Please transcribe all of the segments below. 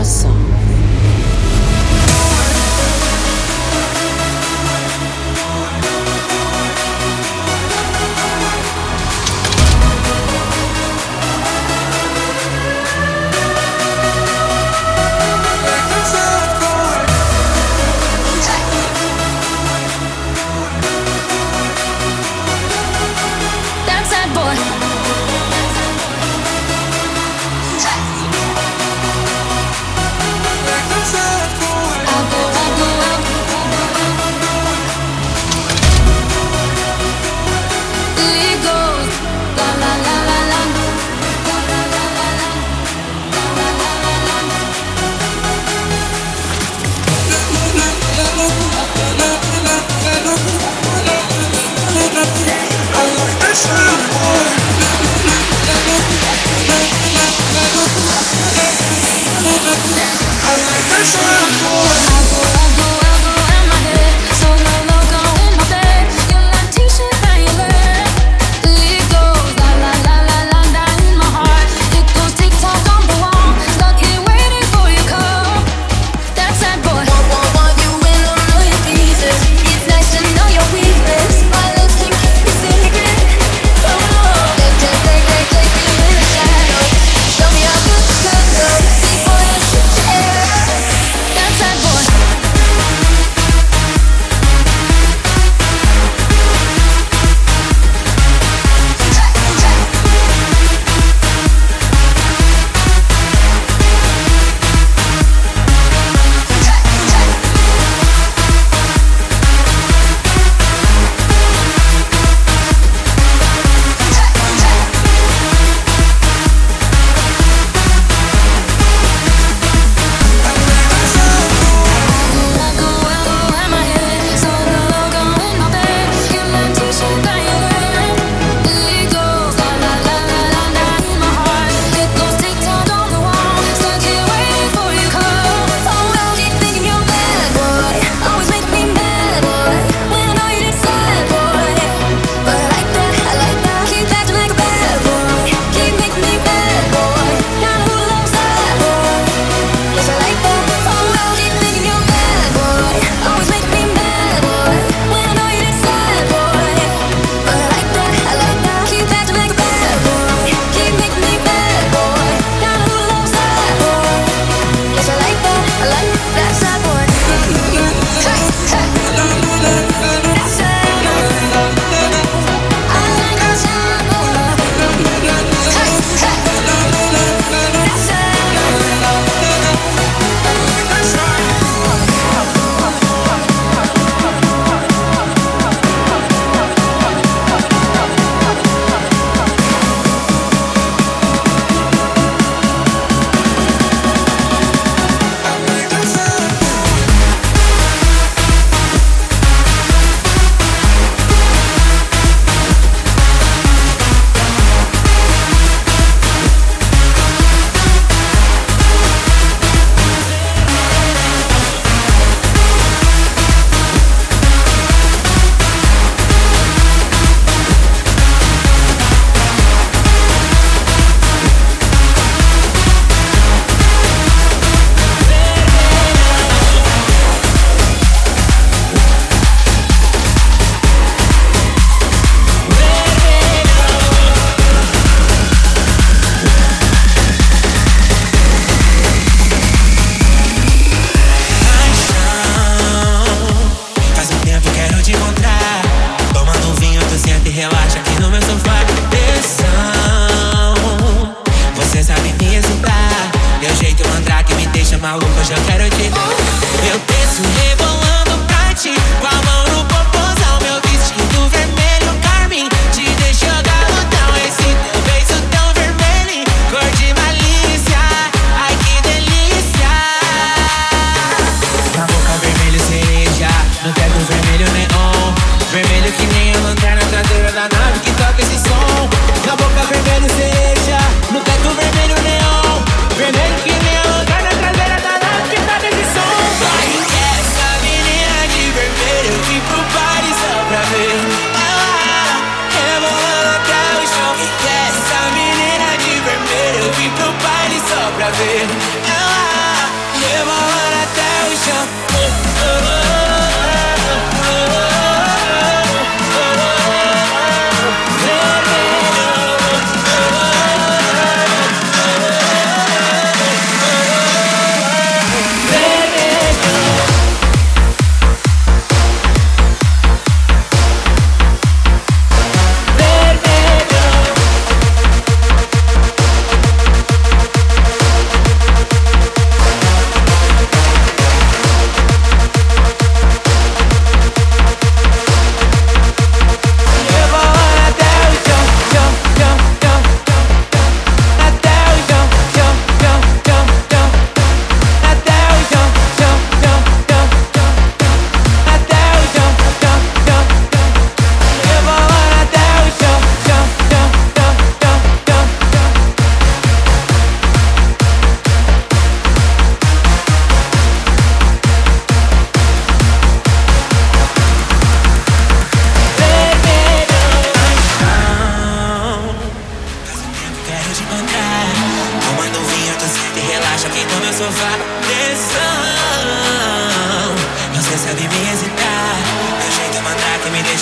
espresso.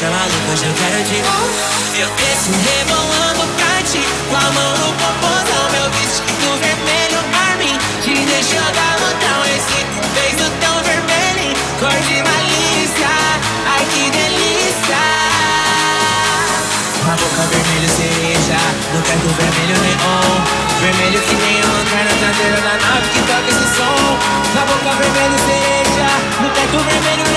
Deixa maluco Hoje eu quero te Eu desço rebolando pra ti Com a mão no popozão. Meu vestido vermelho Armin Te deixou galudão Esse beijo tão vermelho Cor de malícia. Ai que delícia. A boca vermelho cereja No canto vermelho neon. Vermelho que nem a lanterna traseira da nave que toca esse som. Na boca vermelho cereja, no teto vermelho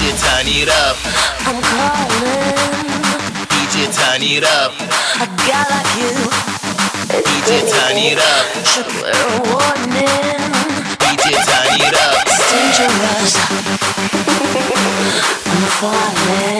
DJ, turn it up. I'm calling. DJ, turn it up. A guy like you. DJ, turn it up. Should wear a warning. DJ, turn it up. It's dangerous. I'm falling.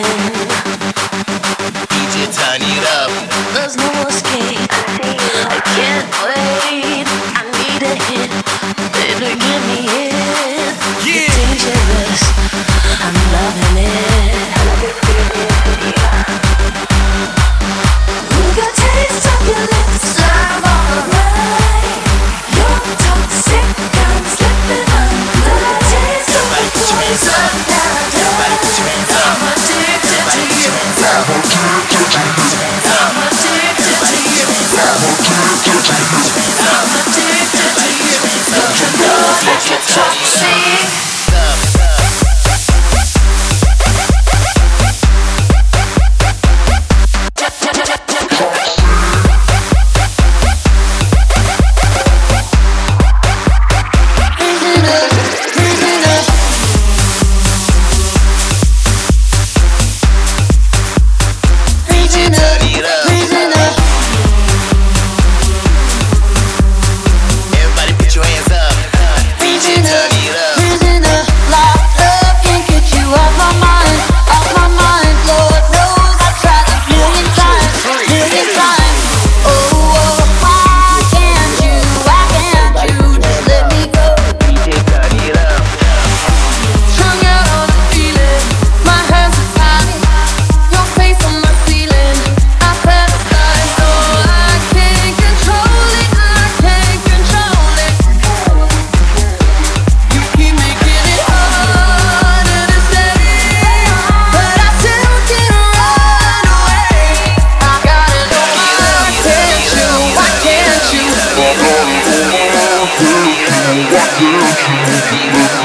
you. can be